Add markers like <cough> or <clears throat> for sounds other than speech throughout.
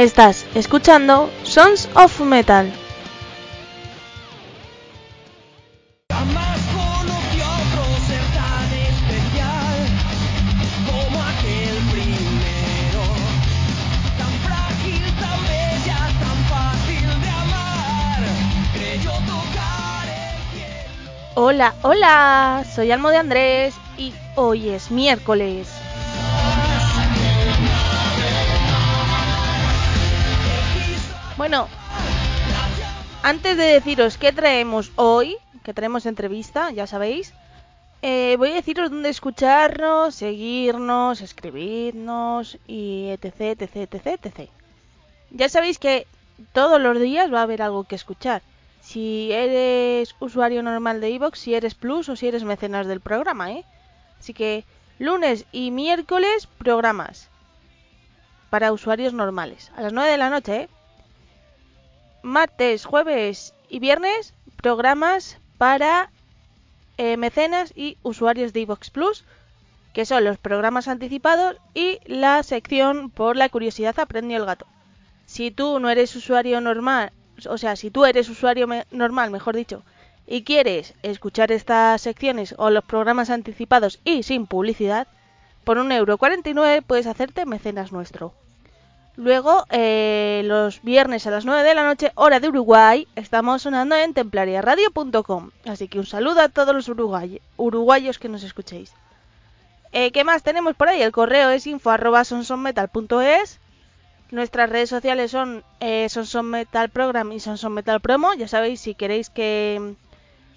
Estás escuchando Sons of Metal. Hola, hola, soy Almo de Andrés y hoy es miércoles. Bueno, antes de deciros qué traemos hoy, que traemos entrevista, ya sabéis, eh, voy a deciros dónde escucharnos, seguirnos, escribirnos y etc, etc, etc, etc. Ya sabéis que todos los días va a haber algo que escuchar. Si eres usuario normal de iVoox, si eres plus o si eres mecenas del programa, ¿eh? Así que lunes y miércoles programas para usuarios normales. A las 9 de la noche, ¿eh? Martes, jueves y viernes programas para eh, mecenas y usuarios de iVoox Plus, que son los programas anticipados y la sección por la curiosidad aprendió el gato. Si tú no eres usuario normal, o sea, si tú eres usuario me- normal, mejor dicho, y quieres escuchar estas secciones o los programas anticipados y sin publicidad, por 1,49€ puedes hacerte mecenas nuestro. Luego, eh, los viernes a las 9 de la noche, hora de Uruguay, estamos sonando en templariaradio.com. Así que un saludo a todos los uruguay- uruguayos que nos escuchéis. Eh, ¿Qué más tenemos por ahí? El correo es info arroba sonsonmetal.es. Nuestras redes sociales son eh, Sonson Metal Program y Sonson Metal Promo. Ya sabéis, si queréis que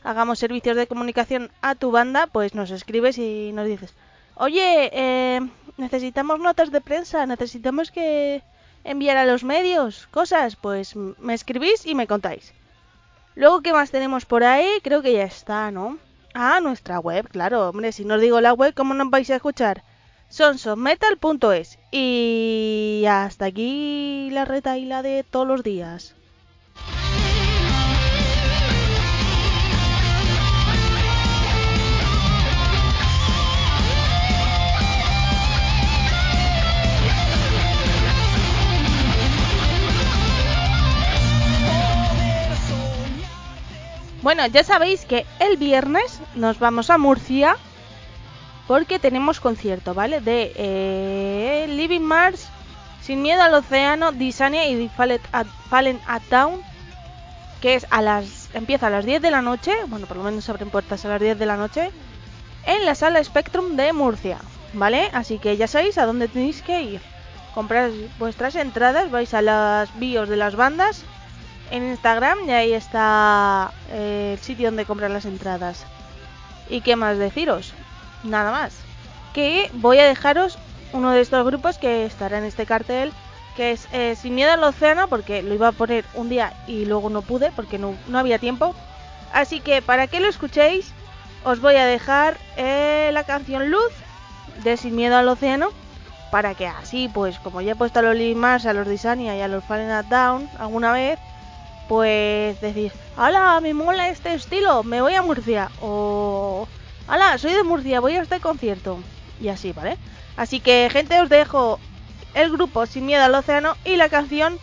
hagamos servicios de comunicación a tu banda, pues nos escribes y nos dices, oye, eh, necesitamos notas de prensa, necesitamos que enviar a los medios cosas, pues me escribís y me contáis. Luego, ¿qué más tenemos por ahí? Creo que ya está, ¿no? Ah, nuestra web, claro, hombre, si no os digo la web, ¿cómo nos vais a escuchar? sonsonmetal.es y hasta aquí la retaíla de todos los días. Bueno, ya sabéis que el viernes nos vamos a Murcia porque tenemos concierto, ¿vale? De eh, Living Mars, Sin Miedo al Océano, Disania y Fallen at, Fallen at Down, que es a las empieza a las 10 de la noche, bueno, por lo menos se abren puertas a las 10 de la noche, en la sala Spectrum de Murcia, ¿vale? Así que ya sabéis a dónde tenéis que ir. Comprar vuestras entradas, vais a las bios de las bandas en Instagram y ahí está eh, el sitio donde comprar las entradas. ¿Y qué más deciros? Nada más. Que voy a dejaros uno de estos grupos que estará en este cartel, que es eh, Sin Miedo al Océano, porque lo iba a poner un día y luego no pude, porque no, no había tiempo. Así que para que lo escuchéis, os voy a dejar eh, la canción Luz de Sin Miedo al Océano, para que así, pues como ya he puesto a los Living Mars, a los Disania y a los Fallen Down alguna vez, pues decir, ¡Hala! Me mola este estilo, me voy a Murcia. O, ¡Hala! Soy de Murcia, voy a este concierto. Y así, ¿vale? Así que, gente, os dejo el grupo Sin Miedo al Océano y la canción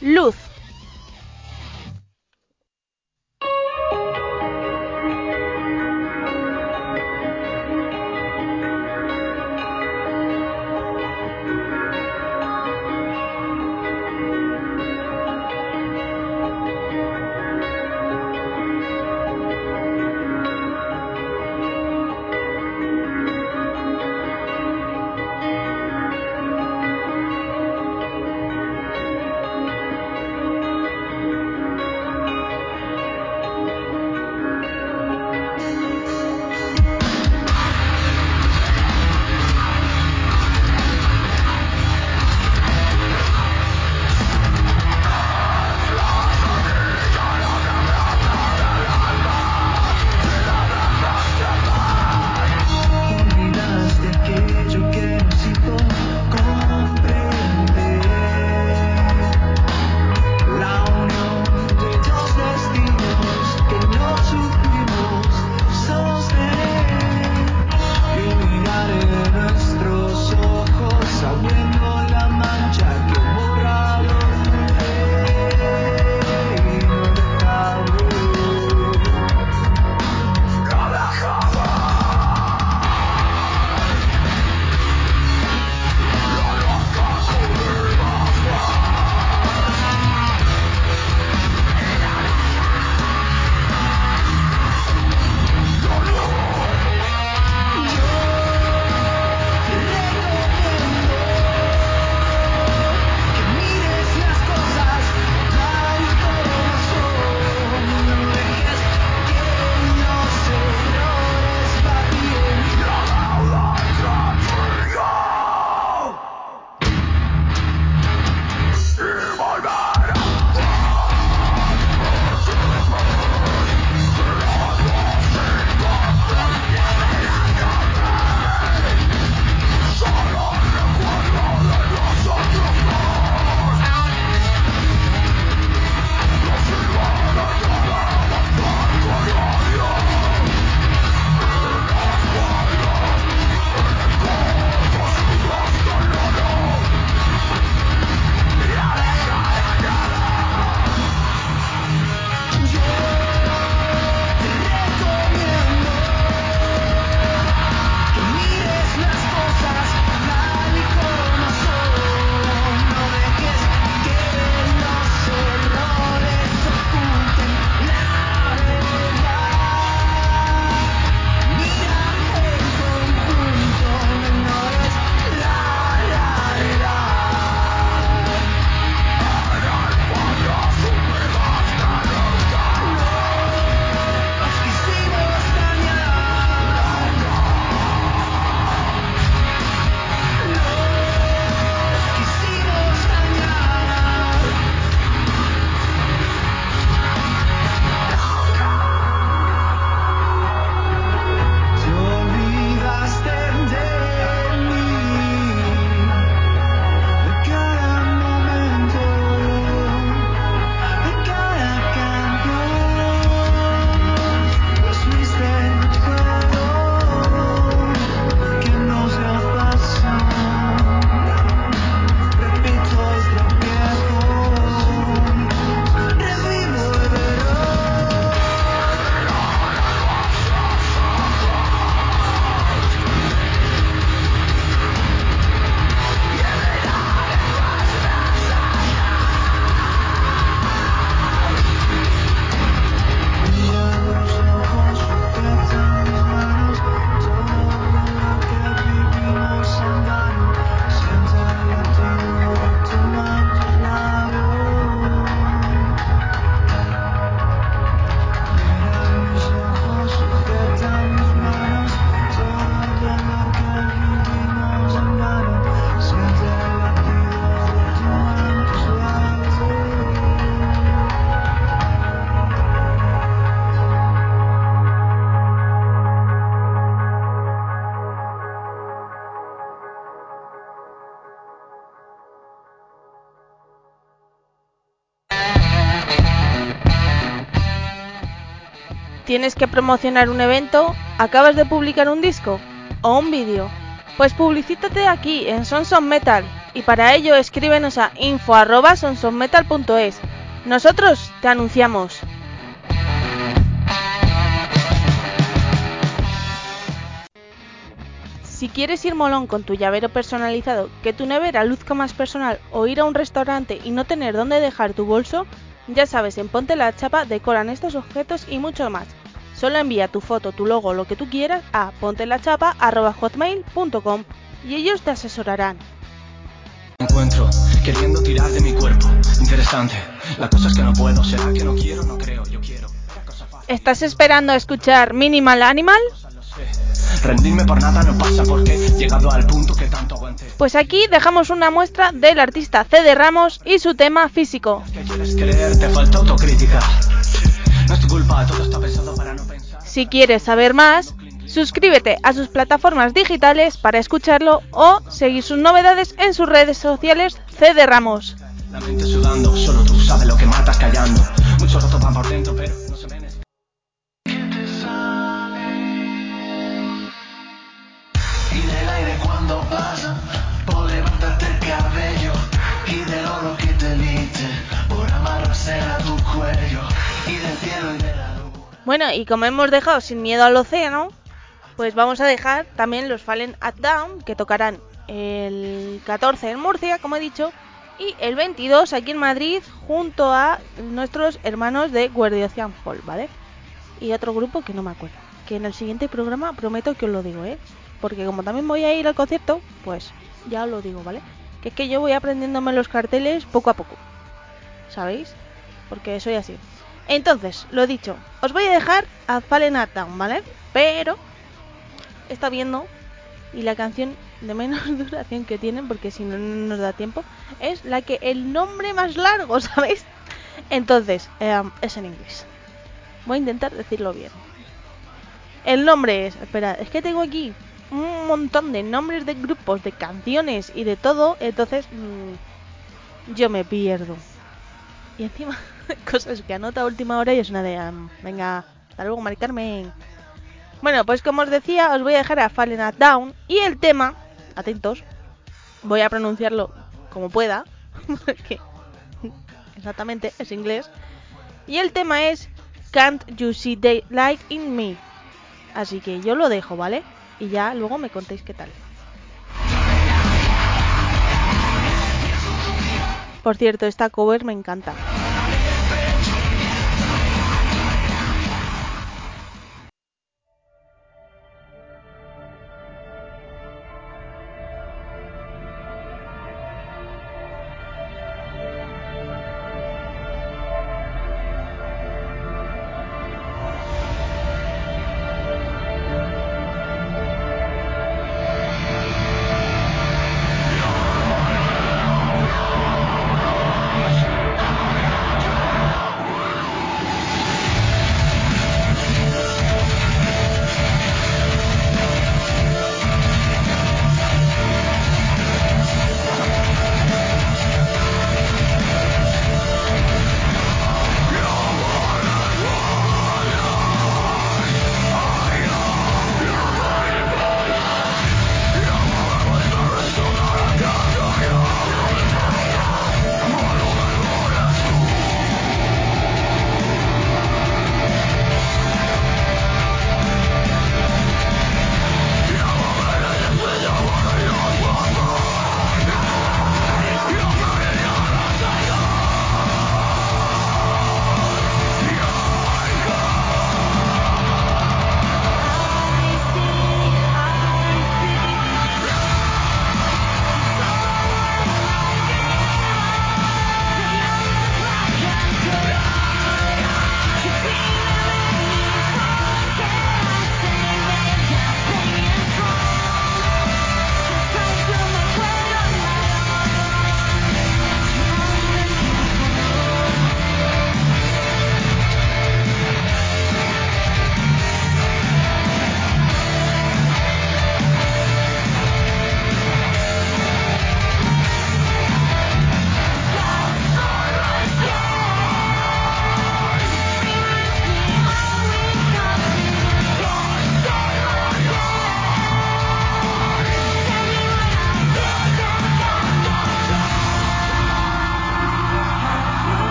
Luz. Luz ¿Tienes que promocionar un evento? ¿Acabas de publicar un disco? ¿O un vídeo? Pues publicítate aquí en Sons of Metal y para ello escríbenos a info@sonsofmetal.es. Nosotros te anunciamos. Si quieres ir molón con tu llavero personalizado, que tu nevera luzca más personal o ir a un restaurante y no tener dónde dejar tu bolso, ya sabes, en Ponte la Chapa decoran estos objetos y mucho más. Solo envía tu foto, tu logo, lo que tú quieras a pontelachapa.hotmail.com y ellos te asesorarán. Encuentro queriendo tirar de mi cuerpo. Interesante. La cosa es que no puedo. ¿Será que no quiero? No creo. Yo quiero. La cosa fácil. ¿Estás esperando a escuchar Minimal Animal? Lo sé. Rendirme por nada no pasa porque he llegado al punto que tanto aguanté. Pues aquí dejamos una muestra del artista CD Ramos y su tema físico. ¿Qué quieres creer? Te falta autocrítica. No es tu culpa. Todo está pensado para. Si quieres saber más, suscríbete a sus plataformas digitales para escucharlo o seguir sus novedades en sus redes sociales CD Ramos. Bueno, y como hemos dejado sin miedo al océano, pues vamos a dejar también los Fallen at Down, que tocarán el 14 en Murcia, como he dicho, y el 22 aquí en Madrid, junto a nuestros hermanos de Guardian Hall, ¿vale? Y otro grupo que no me acuerdo. Que en el siguiente programa prometo que os lo digo, ¿eh? Porque como también voy a ir al concierto, pues ya os lo digo, ¿vale? Que es que yo voy aprendiéndome los carteles poco a poco. ¿Sabéis? Porque soy así. Entonces, lo dicho, os voy a dejar a Fallen at ¿vale? Pero está viendo y la canción de menos <laughs> duración que tienen, porque si no, no nos da tiempo, es la que el nombre más largo, <laughs> ¿sabéis? Entonces, em, es en inglés. Voy a intentar decirlo bien. El nombre es, espera, es que tengo aquí un montón de nombres de grupos, de canciones y de todo, entonces mm, yo me pierdo. Y encima, <laughs> cosas que anota a última hora y es una de, venga, hasta luego, Mari Carmen. Bueno, pues como os decía, os voy a dejar a Fallen at Down y el tema, atentos, voy a pronunciarlo como pueda, <laughs> porque exactamente es inglés, y el tema es Can't You See Daylight in Me. Así que yo lo dejo, ¿vale? Y ya luego me contéis qué tal. Por cierto, esta cover me encanta.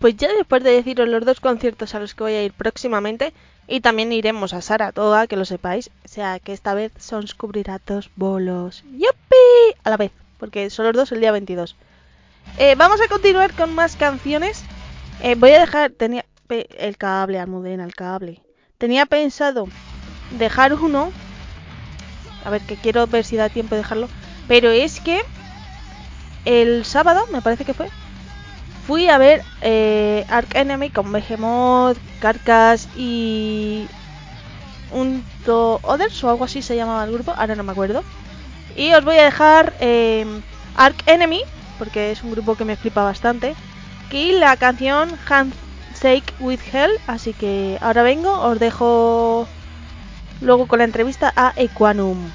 Pues ya después de deciros los dos conciertos a los que voy a ir próximamente, y también iremos a Saratoga, que lo sepáis, o sea que esta vez Sons cubrirá dos bolos. ¡Yupi! A la vez, porque son los dos el día 22. Eh, vamos a continuar con más canciones. Eh, voy a dejar, tenía el cable, Almudena, el cable. Tenía pensado dejar uno. A ver, que quiero ver si da tiempo de dejarlo. Pero es que el sábado, me parece que fue, fui a ver eh, Ark Enemy con Behemoth, Carcass y un to Others o algo así se llamaba el grupo, ahora no me acuerdo. Y os voy a dejar eh, Ark Enemy, porque es un grupo que me flipa bastante, y la canción Handshake with Hell, así que ahora vengo, os dejo luego con la entrevista a Equanum.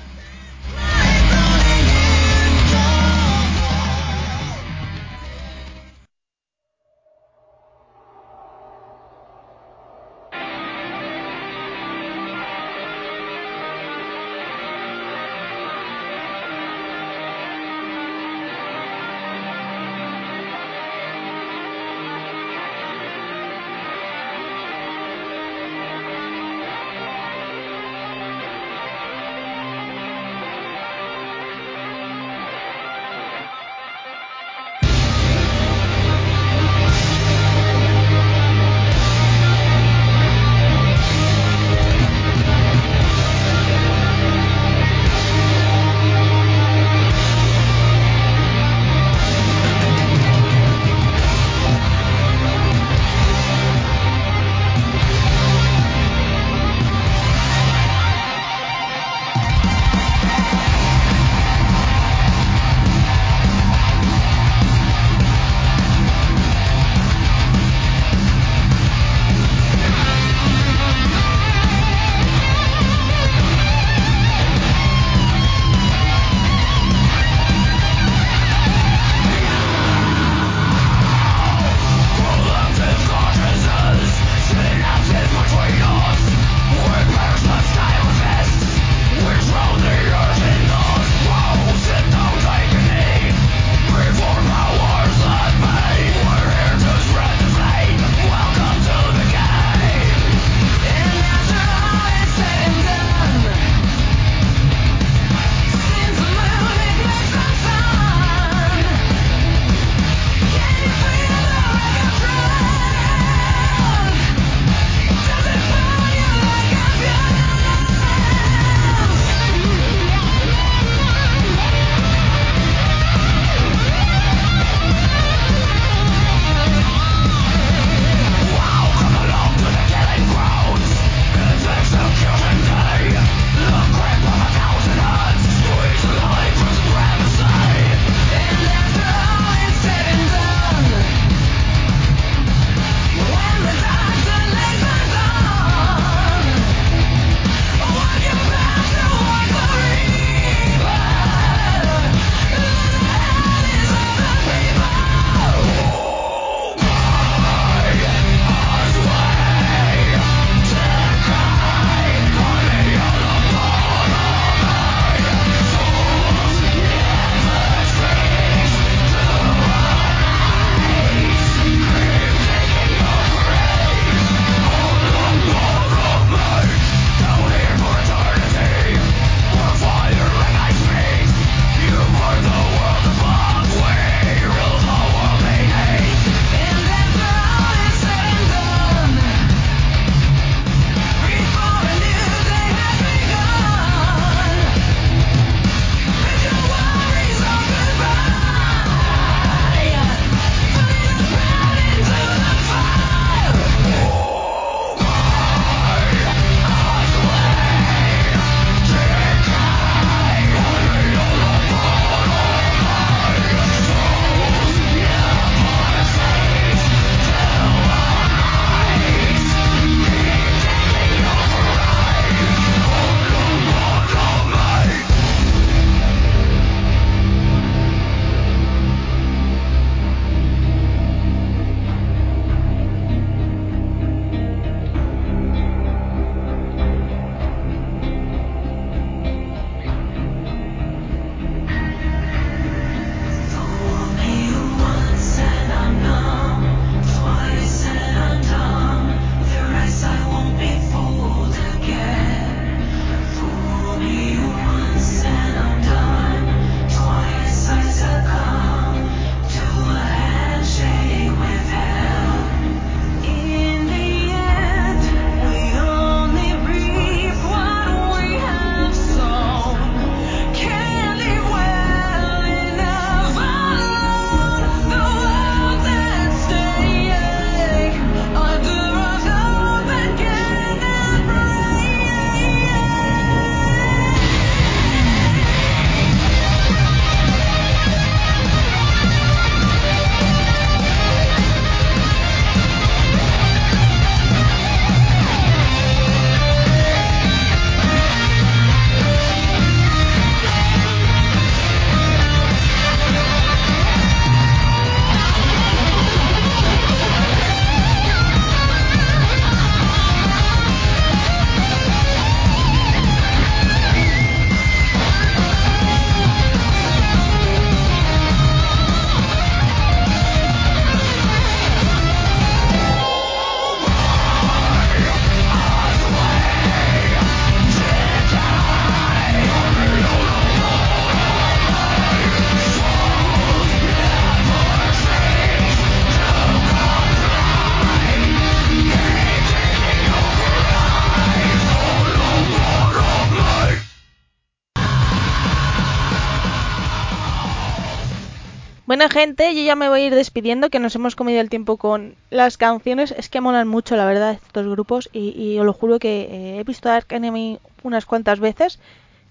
Bueno, gente, yo ya me voy a ir despidiendo, que nos hemos comido el tiempo con las canciones. Es que molan mucho, la verdad, estos grupos. Y, os lo juro que eh, he visto a Ark Enemy unas cuantas veces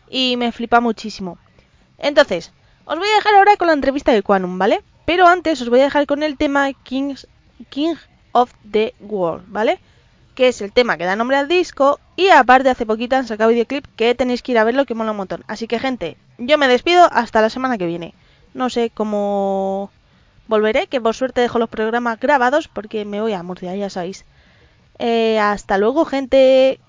y me flipa muchísimo. Entonces, os voy a dejar ahora con la entrevista de Quanum, ¿vale? Pero antes os voy a dejar con el tema Kings, King of the World, ¿vale? Que es el tema que da nombre al disco. Y aparte, hace poquito han sacado videoclip que tenéis que ir a verlo, que mola un montón. Así que, gente, yo me despido hasta la semana que viene. No sé cómo volveré, que por suerte dejo los programas grabados porque me voy a Murcia, ya sabéis. Eh, hasta luego, gente.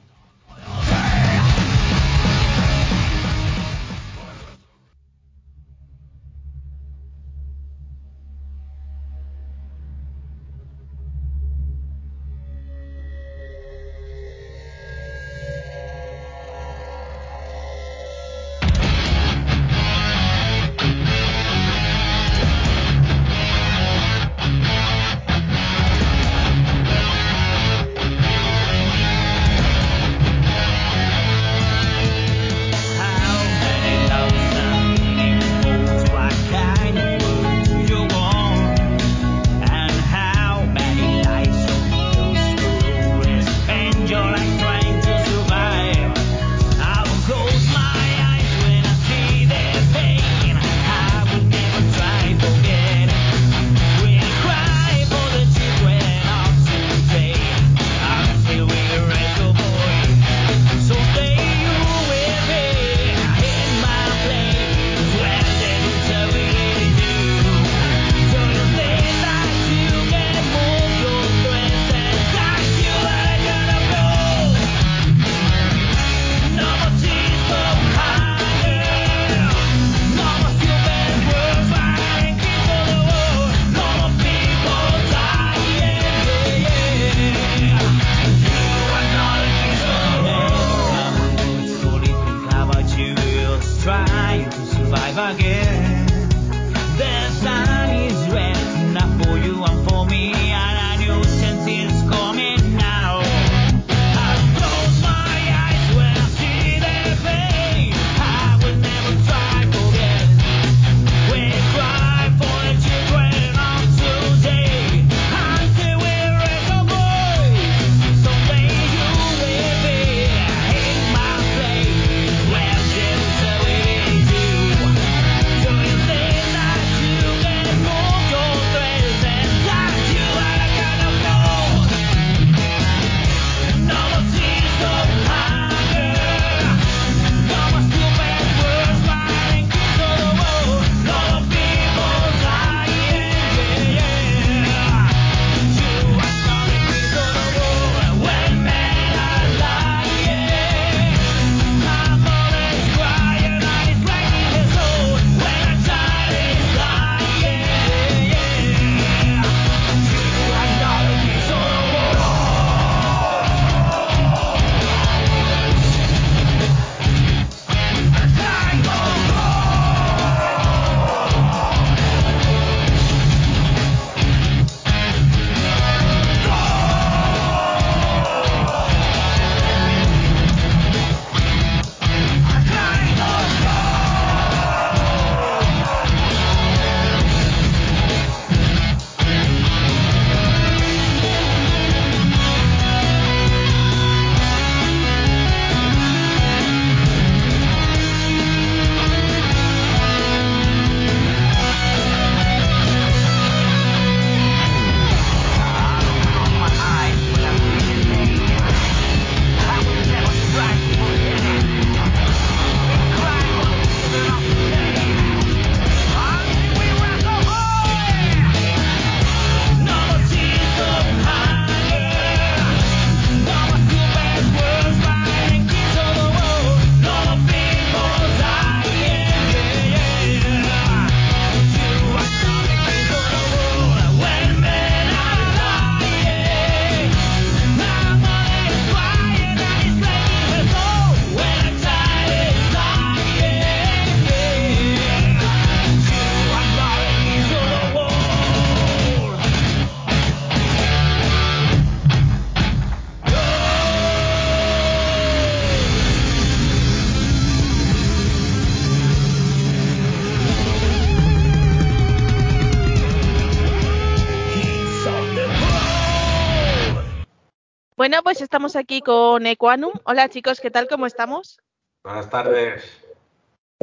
Bueno, pues estamos aquí con Equanum. Hola chicos, ¿qué tal? ¿Cómo estamos? Buenas tardes.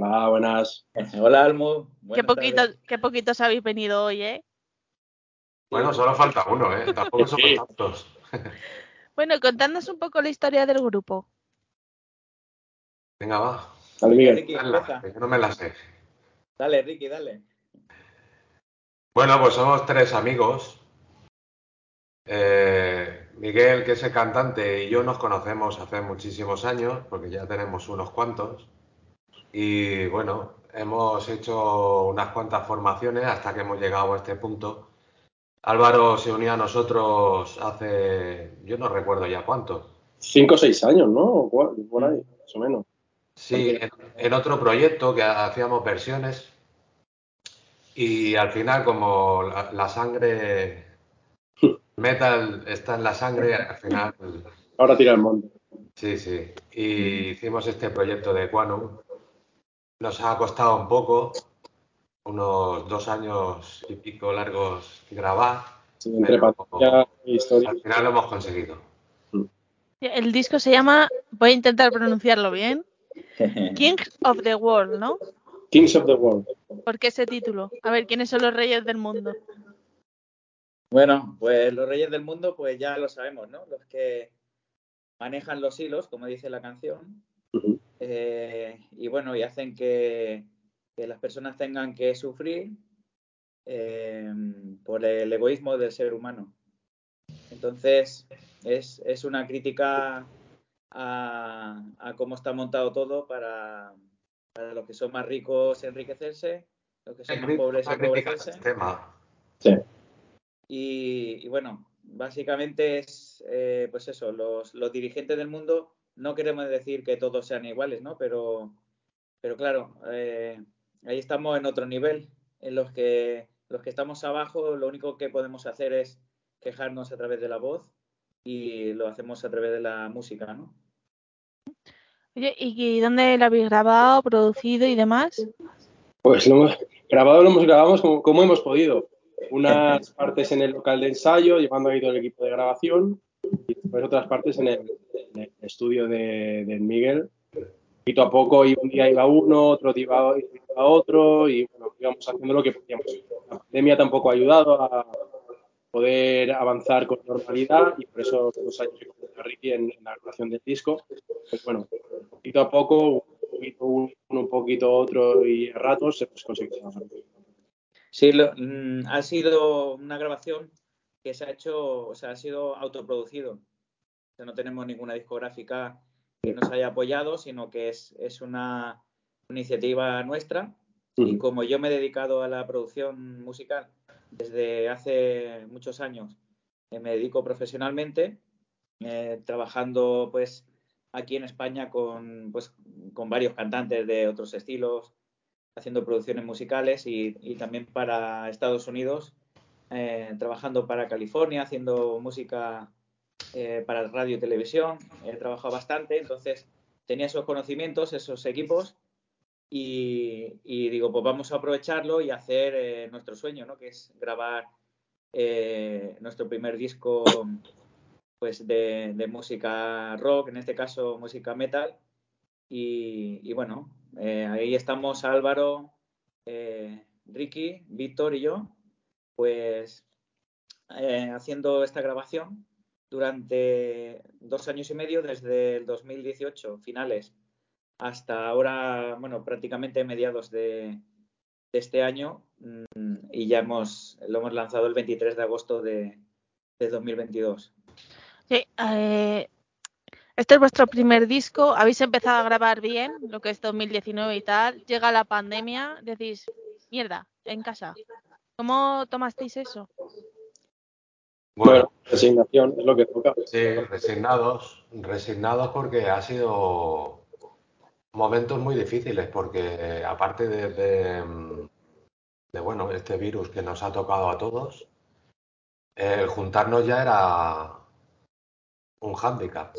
Hola, buenas. Hola, Almo. Qué poquito, tardes. qué poquitos habéis venido hoy, ¿eh? Bueno, solo falta uno, ¿eh? Tampoco somos Sí. tantos. <laughs> Bueno, contadnos un poco la historia del grupo. Venga, va. Dale, Miguel. Ricky, que yo no me la sé. Dale, Ricky, dale. Bueno, pues somos tres amigos. Eh, Miguel, que es el cantante, y yo nos conocemos hace muchísimos años, porque ya tenemos unos cuantos. Y bueno, hemos hecho unas cuantas formaciones hasta que hemos llegado a este punto. Álvaro se unió a nosotros hace, yo no recuerdo ya cuánto. Cinco o seis años, ¿no? Por ahí, más o menos. Sí, en, en otro proyecto que hacíamos versiones y al final como la, la sangre metal está en la sangre, al final Ahora tira el monte. sí, sí. Y hicimos este proyecto de Quanum. Nos ha costado un poco, unos dos años y pico largos grabar. Sí, entre Pero- pantalla historia. Al final lo hemos conseguido. El disco se llama, voy a intentar pronunciarlo bien, <laughs> King of the World, ¿no? Kings of the World. ¿Por qué ese título? A ver, ¿quiénes son los reyes del mundo? Bueno, pues los reyes del mundo, pues ya lo sabemos, ¿no? Los que manejan los hilos, como dice la canción, eh, y bueno, y hacen que, que las personas tengan que sufrir eh, por el egoísmo del ser humano. Entonces, es, es una crítica a, a cómo está montado todo para, para los que son más ricos enriquecerse, los que son más pobres sistema. Sí. Y, y bueno, básicamente es, eh, pues eso, los, los dirigentes del mundo no queremos decir que todos sean iguales, ¿no? Pero, pero claro, eh, ahí estamos en otro nivel, en los que los que estamos abajo, lo único que podemos hacer es quejarnos a través de la voz y lo hacemos a través de la música, ¿no? Oye, ¿y dónde lo habéis grabado, producido y demás? Pues lo hemos grabado, lo hemos grabado como, como hemos podido. Unas partes en el local de ensayo, llevando ahí todo el equipo de grabación, y después otras partes en el, en el estudio de, de Miguel. Poquito a poco, y un día iba uno, otro día iba, otro, y bueno, íbamos haciendo lo que podíamos. La pandemia tampoco ha ayudado a poder avanzar con normalidad, y por eso los años que a Ricky en, en la grabación del disco. Pues bueno, poquito a poco, un poquito uno, un poquito otro, y a ratos pues, conseguido avanzar. Sí, lo- mm, ha sido una grabación que se ha hecho, o sea, ha sido autoproducido. O sea, no tenemos ninguna discográfica que nos haya apoyado, sino que es, es una iniciativa nuestra. Y como yo me he dedicado a la producción musical desde hace muchos años, eh, me dedico profesionalmente, eh, trabajando pues aquí en España con, pues, con varios cantantes de otros estilos, haciendo producciones musicales y, y también para Estados Unidos, eh, trabajando para California, haciendo música eh, para radio y televisión. He trabajado bastante, entonces tenía esos conocimientos, esos equipos y, digo, pues vamos a aprovecharlo y hacer eh, nuestro sueño, ¿no? Que es grabar nuestro primer disco pues de, de música rock, en este caso música metal. Y, y bueno, eh, ahí estamos Álvaro, eh, Ricky, Víctor y yo, pues eh, haciendo esta grabación durante dos años y medio, desde el 2018, finales, hasta ahora, bueno, prácticamente mediados de, de este año, mm, y ya hemos, lo hemos lanzado el 23 de agosto de, de 2022. Sí, eh, este es vuestro primer disco, habéis empezado a grabar bien, lo que es 2019 y tal, llega la pandemia, decís, mierda, en casa. ¿Cómo tomasteis eso? Bueno, resignación es lo que toca. Sí, resignados, resignados porque ha sido momentos muy difíciles, porque aparte de, de, de, bueno, este virus que nos ha tocado a todos, el juntarnos ya era un hándicap.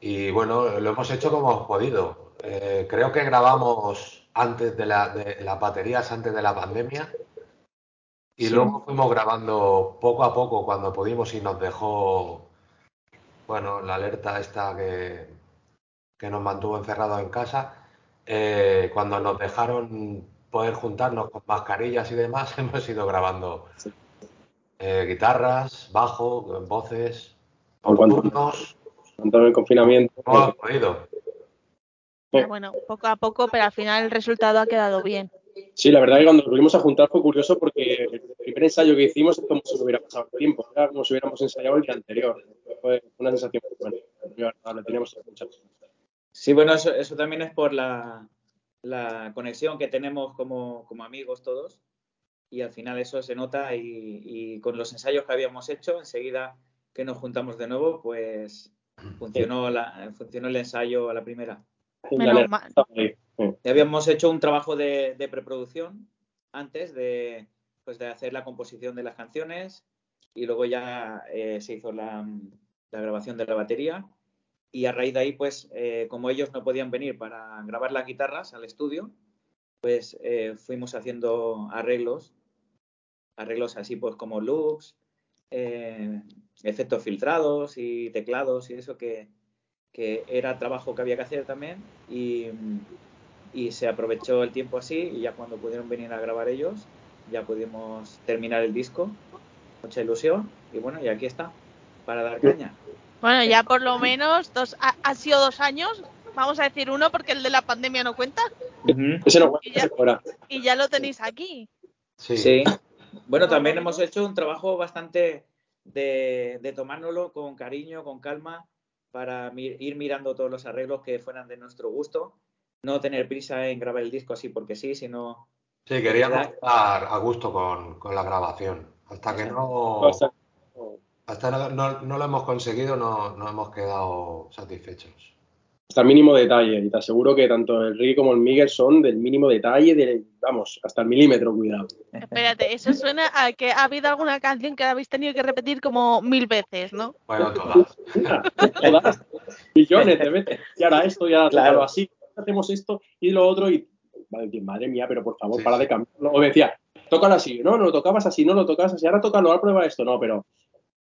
Y bueno, lo hemos hecho como hemos podido. Eh, creo que grabamos antes de, la, de las baterías, antes de la pandemia. Y Sí. luego fuimos grabando poco a poco cuando pudimos y nos dejó bueno, la alerta esta que, que nos mantuvo encerrados en casa, eh, cuando nos dejaron poder juntarnos con mascarillas y demás, <laughs> hemos ido grabando eh, guitarras, bajo, voces, turnos, En todo el confinamiento. como hemos podido. Pero bueno, poco a poco, pero al final el resultado ha quedado bien. Sí, la verdad que cuando nos volvimos a juntar fue curioso porque el primer ensayo que hicimos es como si no hubiera pasado el tiempo, era como si hubiéramos ensayado el día anterior. Fue una sensación muy buena. Le teníamos muchas Sí, bueno, eso, eso también es por la, la conexión que tenemos como, como amigos todos. Y al final eso se nota y, y con los ensayos que habíamos hecho, enseguida que nos juntamos de nuevo, pues funcionó, la, funcionó el ensayo a la primera. Menos mal. Sí. Ya habíamos hecho un trabajo de, de preproducción antes de, pues de hacer la composición de las canciones y luego ya eh, se hizo la, la grabación de la batería y a raíz de ahí, pues eh, como ellos no podían venir para grabar las guitarras al estudio, pues eh, fuimos haciendo arreglos, arreglos así pues como loops, eh, efectos filtrados y teclados y eso que, que era trabajo que había que hacer también y, y se aprovechó el tiempo así y ya cuando pudieron venir a grabar ellos ya pudimos terminar el disco. Mucha ilusión y bueno y aquí está para dar caña. Bueno, ya por lo menos dos, ha, ha sido dos años, vamos a decir uno porque el de la pandemia no cuenta, Ese no Y ya- ese fuera. y ya lo tenéis aquí. Sí, sí bueno también hemos hecho un trabajo bastante de, de tomárnoslo con cariño con calma para ir mirando todos los arreglos que fueran de nuestro gusto. No tener prisa en grabar el disco así porque sí sino Sí, queríamos estar a gusto con, con la grabación. Hasta que no, hasta no, no- no lo hemos conseguido, no, no hemos quedado satisfechos. Hasta el mínimo detalle. Y te aseguro que tanto el Ricky como el Miguel son del mínimo detalle, del, vamos, hasta el milímetro, cuidado. Espérate, eso suena a que ha habido alguna canción que habéis tenido que repetir como mil veces, ¿no? Bueno, <laughs> todas. Todas, millones de veces. Y ahora esto, y ahora Claro. así, hacemos esto y lo otro y madre, madre mía, pero por favor, Sí, para sí. de cambiarlo. O me decía, tócalo así, no, no lo tocabas así, no lo tocabas así, ahora tócalo, ahora prueba esto, no, pero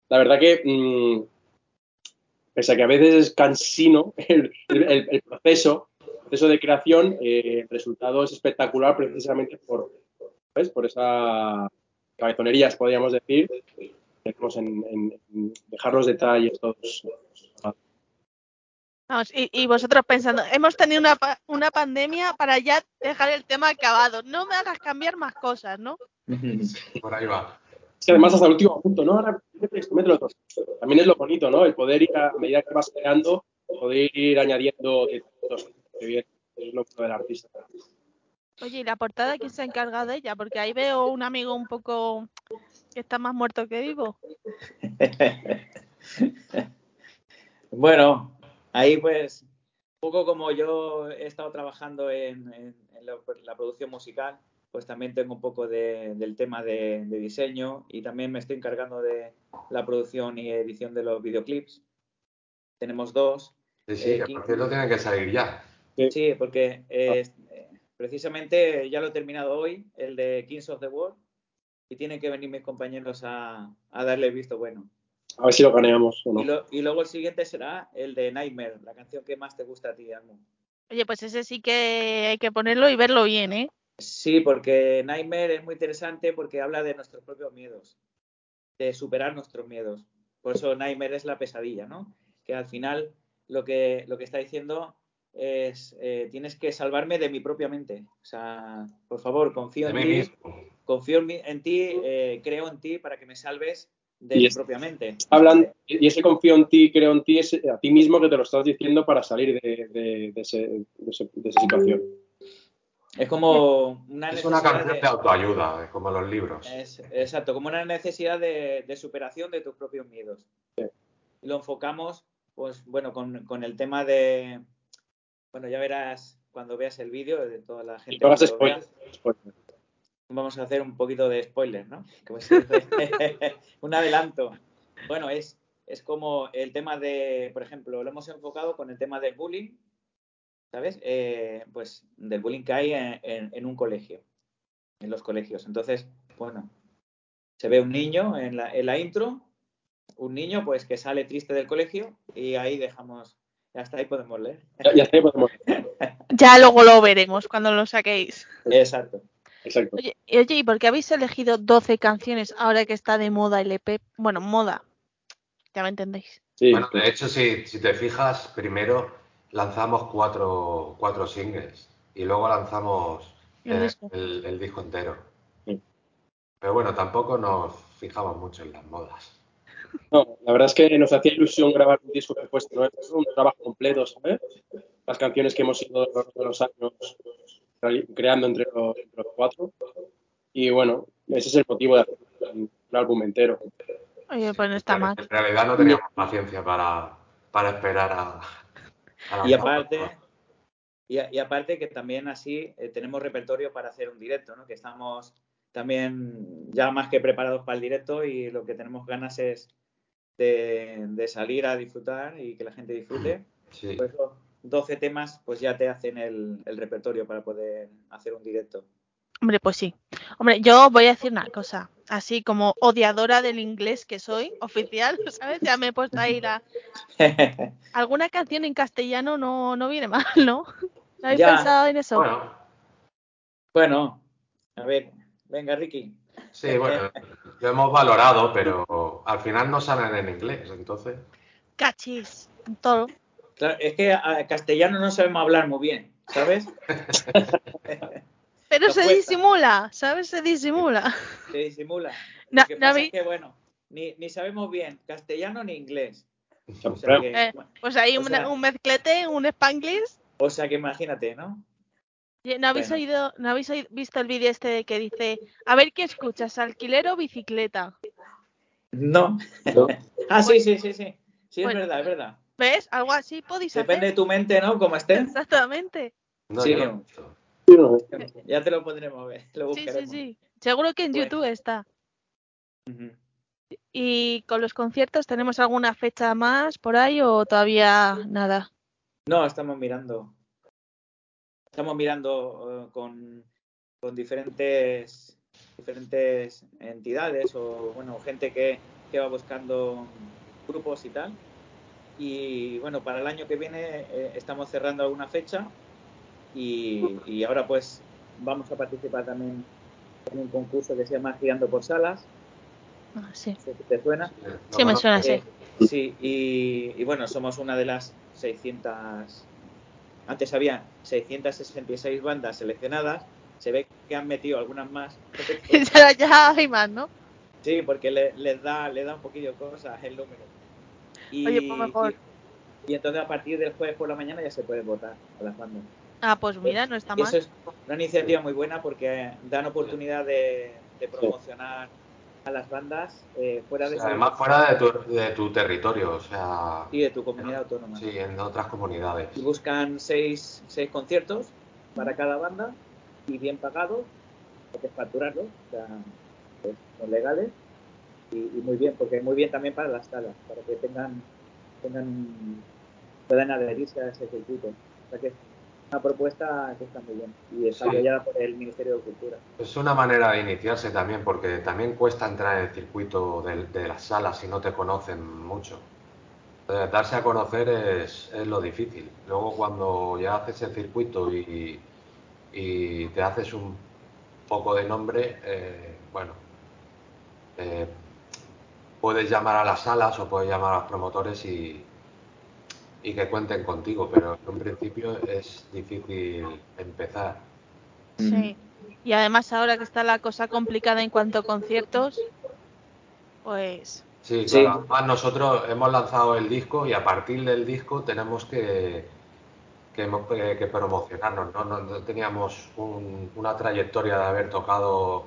la verdad que mm, pese a que a veces es cansino el, el- el proceso, el proceso de creación, eh, el resultado es espectacular precisamente por, ¿ves? por esa cabezonerías, podríamos decir, que tenemos en, dejar los detalles todos. Vamos, y, y vosotros pensando, hemos tenido una, pa- una pandemia para ya dejar el tema acabado. No me hagas cambiar más cosas, ¿no? <laughs> Por ahí va. Es que además hasta el último punto, ¿no? Ahora. También es lo bonito, ¿no? El poder ir a, a medida que vas creando, poder ir añadiendo detallitos. Que bien, es lo bueno del artista. Oye, ¿y la portada quién se ha encargado de ella? Porque ahí veo un amigo un poco que está más muerto que vivo. <laughs> Bueno, ahí pues, un poco como yo he estado trabajando en, en- en la, la producción musical, pues también tengo un poco de- del tema de, de diseño y también me estoy encargando de la producción y edición de los videoclips. Tenemos dos. Sí, sí, Eh, que King- por cierto tienen que salir ya. Sí, porque eh, precisamente ya lo he terminado hoy, el de Kings of the World, y tienen que venir mis compañeros a, a darle el visto bueno. A ver si lo ganeamos o no. Y, lo- y luego el siguiente será el de Nightmare, la canción que más te gusta a ti, Almo. Oye, pues ese sí que hay que ponerlo y verlo bien, ¿eh? Sí, porque Nightmare es muy interesante porque habla de nuestros propios miedos, de superar nuestros miedos. Por eso Nightmare es la pesadilla, ¿no? Que al final lo que, lo que está diciendo es, eh, tienes que salvarme de mi propia mente. O sea, por favor, confío De en mí ti, mismo. confío en, en ti, eh, creo en ti para que me salves de Y mi es- propia mente. Hablan, y ese confío en ti, creo en ti, es a ti mismo que te lo estás diciendo para salir de, de- de ese- de ese- de esa situación. Es como una Es una necesidad canción de- de autoayuda, como los libros. Es, exacto, como una necesidad de, de superación de tus propios miedos. Y lo enfocamos, pues bueno, con, con el tema de. Bueno, ya verás cuando veas el vídeo de toda la gente. Spoilers. Vamos a hacer un poquito de spoiler, ¿no? <laughs> Como dice. <laughs> un adelanto. Bueno, es, es como el tema de, por ejemplo, lo hemos enfocado con el tema del bullying, ¿sabes? Eh, pues del bullying que hay en, en- en un colegio, en los colegios. Entonces, bueno, se ve un niño en la, en la intro un niño pues que sale triste del colegio y ahí dejamos, hasta ahí podemos leer. Ya, ya está, podemos- <laughs> Ya luego lo veremos cuando lo saquéis. Exacto. Exacto. Oye, y oye, ¿y por qué habéis elegido 12 canciones ahora que está de moda el EP? Bueno, moda. Ya me entendéis. Sí, Bueno, de hecho, si, si te fijas, primero lanzamos cuatro, cuatro singles y luego lanzamos El eh, disco. el- el disco entero. Sí. Pero bueno, tampoco nos fijamos mucho en las modas. No, la verdad es que nos hacía ilusión grabar un disco después, ¿no? Es un trabajo completo, ¿sabes? Las canciones que hemos ido a lo largo de los años creando entre los, entre los cuatro. Y bueno, ese es el motivo de hacer un, álbum entero. Oye, pues no está mal. En realidad no teníamos paciencia para, para esperar a, a Y aparte, y, y aparte que también así eh, tenemos repertorio para hacer un directo, ¿no? Que estamos también ya más que preparados para el directo y lo que tenemos ganas es de, de salir a disfrutar y que la gente disfrute. <clears throat> Sí. Por eso 12 temas pues ya te hacen el, el repertorio para poder hacer un directo. Hombre, pues sí. Hombre, yo voy a decir una cosa. Así como odiadora del inglés que soy, <laughs> oficial, ¿sabes? Ya me he puesto ahí la... <laughs> Alguna canción en castellano no, no viene mal, ¿no? ¿No habéis Ya. pensado en eso? Bueno, bueno, a ver, venga Ricky. sí, bueno, lo hemos valorado, pero al final no salen en inglés, entonces. Cachis. Todo. Claro, es que a castellano no sabemos hablar muy bien, ¿sabes? <laughs> Pero se cuesta. disimula, ¿sabes? Se disimula. Se disimula. <laughs> No, Lo que no pasa habéis- es que, bueno, ni, ni sabemos bien castellano ni inglés. O sea que, Eh, pues ahí O una- sea- un mezclete, un spanglish. o sea que imagínate, ¿no? ¿No habéis Bueno. oído, no habéis visto el vídeo este de que dice, a ver qué escuchas, alquiler o bicicleta? No. ¿no? <laughs> Ah, sí, sí, sí, sí. Sí, es verdad, es verdad. ¿Ves? Algo así podéis Depende de tu mente, ¿no? Como esté. Exactamente. No, Sí. yo <laughs> Ya te lo pondremos, ver, lo Sí, sí, sí. Seguro que en Bueno. YouTube está. ¿Y con los conciertos tenemos alguna fecha más por ahí o todavía nada? No, estamos mirando. Estamos mirando eh, con, con diferentes diferentes entidades o bueno gente que, que va buscando grupos y tal. Y bueno, para el año que viene eh, estamos cerrando alguna fecha y, y ahora pues vamos a participar también en un concurso que se llama Girando por Salas, Ah, sí. te suena. Sí, me suena así. Eh, sí, y, y bueno, somos una de las 600. Antes había 666 bandas seleccionadas. Se ve que han metido algunas más. <laughs> ya, hay más, ¿no? Sí, porque le- les da le da un poquillo cosas el número. Y, Oye, pues mejor. Y, y entonces a partir del jueves por la mañana ya se puede votar a las bandas. Ah, pues mira, no está Y eso mal. es una iniciativa muy buena porque dan oportunidad de, de promocionar a las bandas eh, fuera de además, fuera de tu, de tu territorio, o sea, y de tu comunidad autónoma. sí, en otras comunidades. y buscan seis, seis conciertos para cada banda y bien pagados, hay que facturarlos, o sea, pues, son legales y, y muy bien, porque muy bien también para las salas, para que tengan, tengan puedan adherirse a ese circuito. O sea que una propuesta que está muy bien y está Sí. apoyada por el Ministerio de Cultura. Es una manera de iniciarse también, porque también cuesta entrar en el circuito de, de las salas si no te conocen mucho. Eh, darse a conocer es, es lo difícil. Luego cuando ya haces el circuito y, y te haces un poco de nombre, eh, bueno, eh, puedes llamar a las salas o puedes llamar a los promotores y, y que cuenten contigo, pero en un principio es difícil empezar. Sí. Y además ahora que está la cosa complicada en cuanto a conciertos, pues Sí, Sí. claro. Además, nosotros hemos lanzado el disco y a partir del disco tenemos que, que, mo- que- que promocionarnos. ¿no? No, no teníamos un- una trayectoria de haber tocado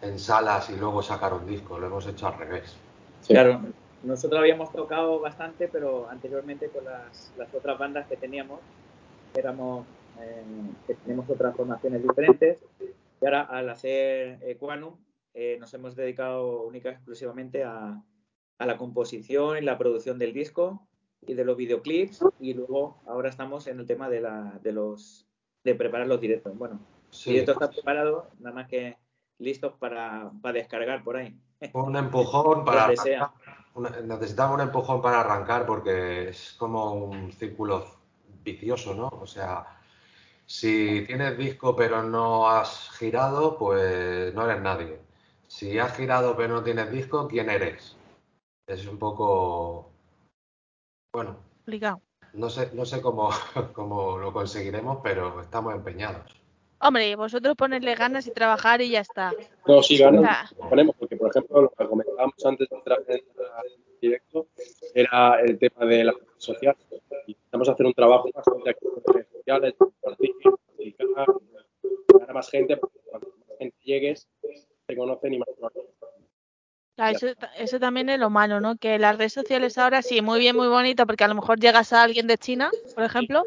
en salas y luego sacar un disco. Lo hemos hecho al revés. Sí. Claro, nosotros habíamos tocado bastante, pero anteriormente con las, las otras bandas que teníamos, éramos, eh, que tenemos otras formaciones diferentes, y ahora al hacer Equanum eh, nos hemos dedicado única y exclusivamente a, a la composición y la producción del disco y de los videoclips, y luego ahora estamos en el tema de, la, de los de preparar los directos. Bueno, el Sí, directo está preparado, nada más que listos para, para descargar por ahí. un empujón <laughs> para arrancar, una- necesitamos un empujón para arrancar porque es como un círculo vicioso, ¿no? O sea, si tienes disco pero no has girado, pues no eres nadie. Si has girado pero no tienes disco, ¿quién eres? Es un poco, bueno, Complicado. no sé, no sé cómo, <laughs> cómo lo conseguiremos, pero estamos empeñados. Hombre, vosotros ponerle ganas y trabajar y ya está. No, sí, ganas, ponemos, por ejemplo, lo que comentábamos antes de entrar en el directo era el tema de las redes sociales. Intentamos hacer un trabajo activo en redes sociales, compartir, publicar, a más gente, porque cuanto más gente llegues, te conocen y más. Claro, eso, ta- eso también es lo malo, ¿no? Que las redes sociales ahora sí, muy bien, muy bonito, porque a lo mejor llegas a alguien de China, por ejemplo,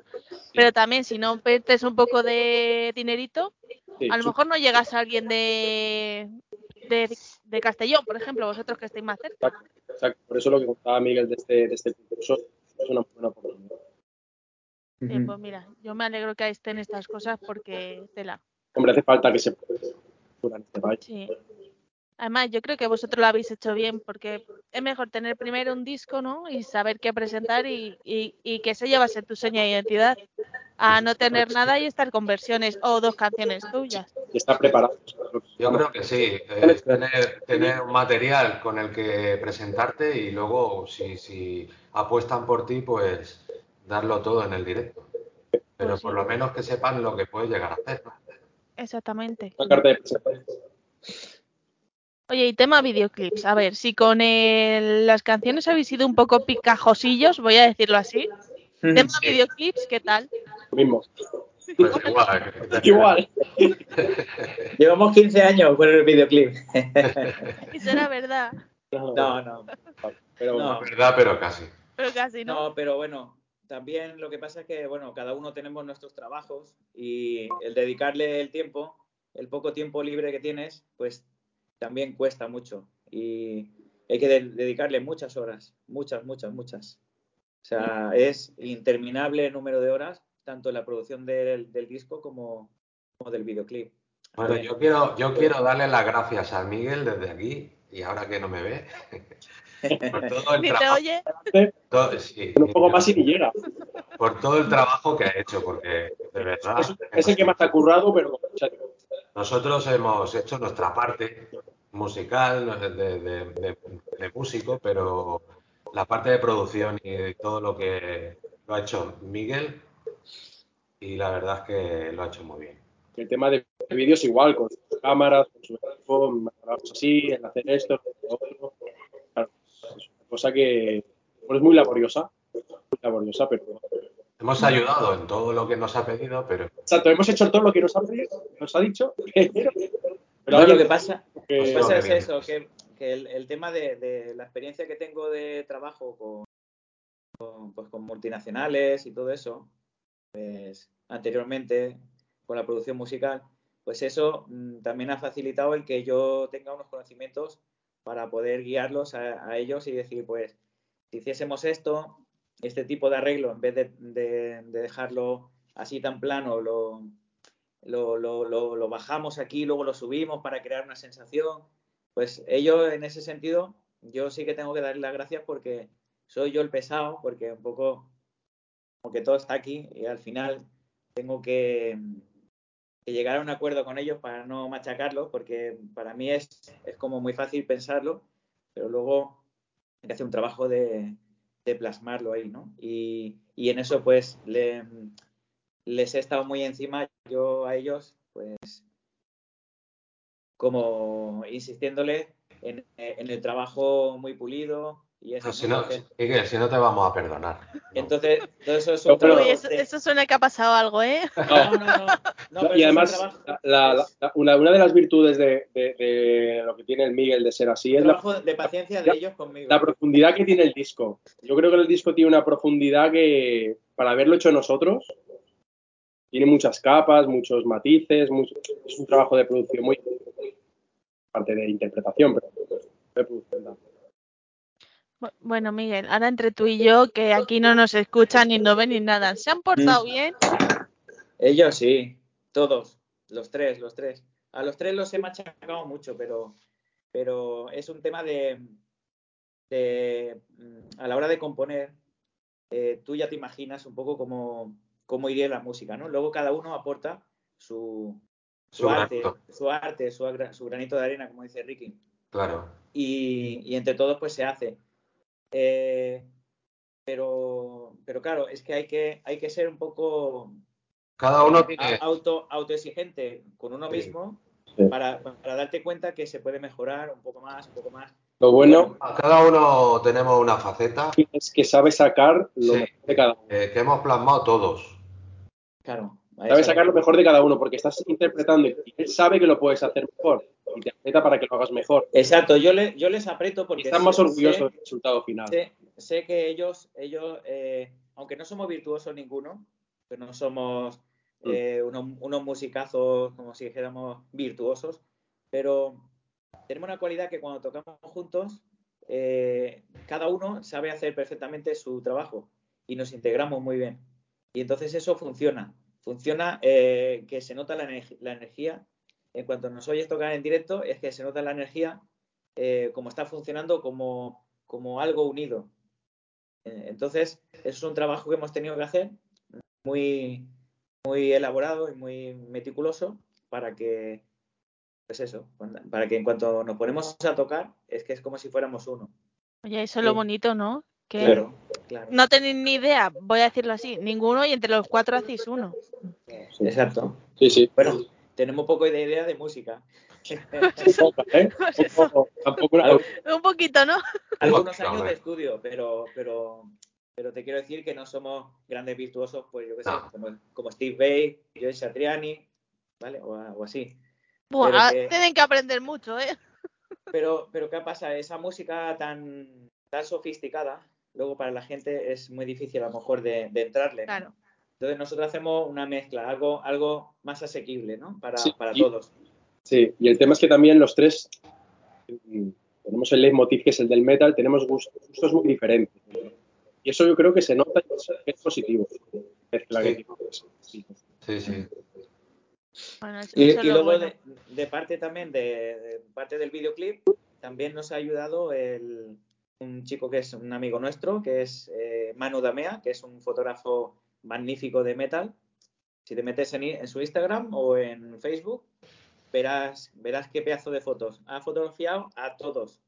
pero también si no metes un poco de dinerito, a lo mejor no llegas a alguien de, de, de Castellón, por ejemplo, vosotros que estáis más cerca. Exacto, exacto. Por eso lo que contaba Miguel de este, de este concurso es una buena oportunidad. Sí, pues mira, yo me alegro que estén estas cosas porque tela. Hombre, hace falta que se en este país. Sí. Además, yo creo que vosotros lo habéis hecho bien porque es mejor tener primero un disco, ¿no? Y saber qué presentar y, y, y que ese ya va a ser tu seña de identidad. A no tener nada y estar con versiones o dos canciones tuyas. Está preparado. Yo creo que sí, eh, tener, tener un material con el que presentarte y luego si, si apuestan por ti, pues darlo todo en el directo. Pero Pues por lo menos que sepan lo que puedes llegar a hacer. Exactamente. Una carta de presentación. Oye, y tema videoclips. A ver, si con el- las canciones habéis sido un poco picajosillos, voy a decirlo así. Tema videoclips, ¿qué tal? Lo mismo. Pues igual. <laughs> Igual. <laughs> Llevamos 15 años con el videoclip. <laughs> Eso era verdad, No, no. Pero No. Es verdad, pero casi. pero casi, ¿no? No, pero bueno, también lo que pasa es que, bueno, cada uno tenemos nuestros trabajos y el dedicarle el tiempo, el poco tiempo libre que tienes, pues también cuesta mucho y hay que de- dedicarle muchas horas, muchas, muchas, muchas. O sea, es interminable el número de horas, tanto en la producción del, del disco como, como del videoclip. Bueno, yo quiero, yo quiero darle las gracias a Miguel desde aquí, y ahora que no me ve, <laughs> por todo el Ni te trabajo. oye. todo- sí, un poco más y ni llega. por todo el trabajo que ha hecho, porque de verdad. Es, es el que más ha currado, pero Nosotros hemos hecho nuestra parte musical, de, de- de- de músico, pero la parte de producción y todo lo que lo ha hecho Miguel, y la verdad es que lo ha hecho muy bien. el tema de vídeos igual, con sus cámaras, con su mejoramos así, en hacer esto, lo otro. Claro, es una cosa que bueno, es muy laboriosa, muy laboriosa, pero Hemos ayudado en todo lo que nos ha pedido, pero exacto, hemos hecho todo lo que nos ha, nos ha dicho, <laughs> pero, pero No, alguien lo que pasa, que- Lo que Sí, pasa es eso, que, que el, el tema de, de la experiencia que tengo de trabajo con, con, pues, con multinacionales y todo eso, pues anteriormente con la producción musical, pues eso mm, también ha facilitado el que yo tenga unos conocimientos para poder guiarlos a, a ellos y decir, pues, si hiciésemos esto, este tipo de arreglo, en vez de, de- de dejarlo así tan plano, lo, lo, lo, lo, bajamos aquí, luego lo subimos para crear una sensación. Pues ellos, en ese sentido, yo sí que tengo que darle las gracias porque soy yo el pesado, porque un poco, como que todo está aquí y al final tengo que, llegar a un acuerdo con ellos para no machacarlos, porque para mí es, es como muy fácil pensarlo, pero luego hay que hacer un trabajo de, de plasmarlo ahí, ¿no? Y, y en eso, pues, le, les he estado muy encima yo a ellos, pues, como insistiéndole en, en el trabajo muy pulido y eso. no, si, no, Entonces, Miguel, si no te vamos a perdonar. No. entonces, todo eso es un pero- trabajo eso, de- eso suena que ha pasado algo, ¿eh? <laughs> No, no, no. no, pero y un además, trabajo- la- la- la- una, una de las virtudes de, de- de lo que tiene el Miguel de ser así es la, trabajo de paciencia de ellos conmigo. la profundidad que tiene el disco. Yo creo que el disco tiene una profundidad que, para haberlo hecho nosotros, tiene muchas capas, muchos matices, mucho- es un trabajo de producción muy parte de interpretación, pero de producción también. Bu- Bueno, Miguel, ahora entre tú y yo, que aquí no nos escuchan ni no ven ni nada, ¿se han portado Mm. bien? Ellos sí, todos, los tres, los tres. A los tres los he machacado mucho, pero, pero es un tema de, te- mm, a la hora de componer, eh, tú ya te imaginas un poco cómo, cómo iría la música, ¿no? Luego cada uno aporta su, su Su arte, su arte, su, granito de arena, como dice Ricky Claro. y, y entre todos pues se hace. Eh, pero, pero claro, es que hay que, hay que ser un poco Cada uno tiene. auto, autoexigente con uno Sí. mismo Sí. para, para darte cuenta que se puede mejorar un poco más, un poco más. Lo bueno Cada uno tenemos una faceta es que sabe sacar lo Sí. mejor de cada uno. eh, que hemos plasmado todos. Claro. a Sabe sacar lo mejor de cada uno porque estás interpretando y él sabe que lo puedes hacer mejor y te aprieta para que lo hagas mejor. Exacto, yo, le, yo les aprieto porque Estás más sé- orgulloso sé- del resultado final. sé, sé que ellos, ellos eh, aunque no somos virtuosos ninguno, que no somos Mm. eh, unos, unos musicazos como si dijéramos virtuosos, pero tenemos una cualidad que cuando tocamos juntos, eh, cada uno sabe hacer perfectamente su trabajo y nos integramos muy bien. Y entonces eso funciona. Funciona eh, que se nota la, energía. En cuanto nos oyes tocar en directo, es que se nota la energía eh, como está funcionando como, como algo unido. Entonces, eso es un trabajo que hemos tenido que hacer muy, muy elaborado y muy meticuloso para que, pues eso, para que en cuanto nos ponemos a tocar, es que es como si fuéramos uno. Oye, eso es lo Sí. bonito, ¿no? Que Claro, claro. no tenéis ni idea, voy a decirlo así, ninguno y entre los cuatro hacéis uno. Sí. Exacto. Sí, sí. Bueno, tenemos poco de idea de música. <laughs> ¿eh? Tampoco Un poquito, ¿no? algunos años hombre. de estudio, pero, pero, pero te quiero decir que no somos grandes virtuosos, pues yo qué sé, No. como, como Steve Vai, Joe Satriani, ¿vale? O, o así. Buah, que- tienen que aprender mucho, ¿eh? <laughs> Pero, pero ¿qué pasa? Esa música tan, tan sofisticada, luego para la gente es muy difícil a lo mejor de, de entrarle. ¿no? Claro. Entonces nosotros hacemos una mezcla, algo, algo más asequible, ¿no? Para, Sí, para y- todos. Sí, y el tema es que también los tres mm, tenemos el leitmotiv que es el del metal, tenemos gustos, gustos muy diferentes. Y eso yo creo que se nota y es- positivo. Mezcla. Sí. Sí, sí. Bueno, eso- Y, luego bueno. de, de parte también de, de parte del videoclip, también nos ha ayudado el, un chico que es un amigo nuestro, que es eh, Manu Damea, que es un fotógrafo magnífico de metal. Si te metes en, su Instagram o en Facebook, verás, verás qué pedazo de fotos. Ha fotografiado a todos,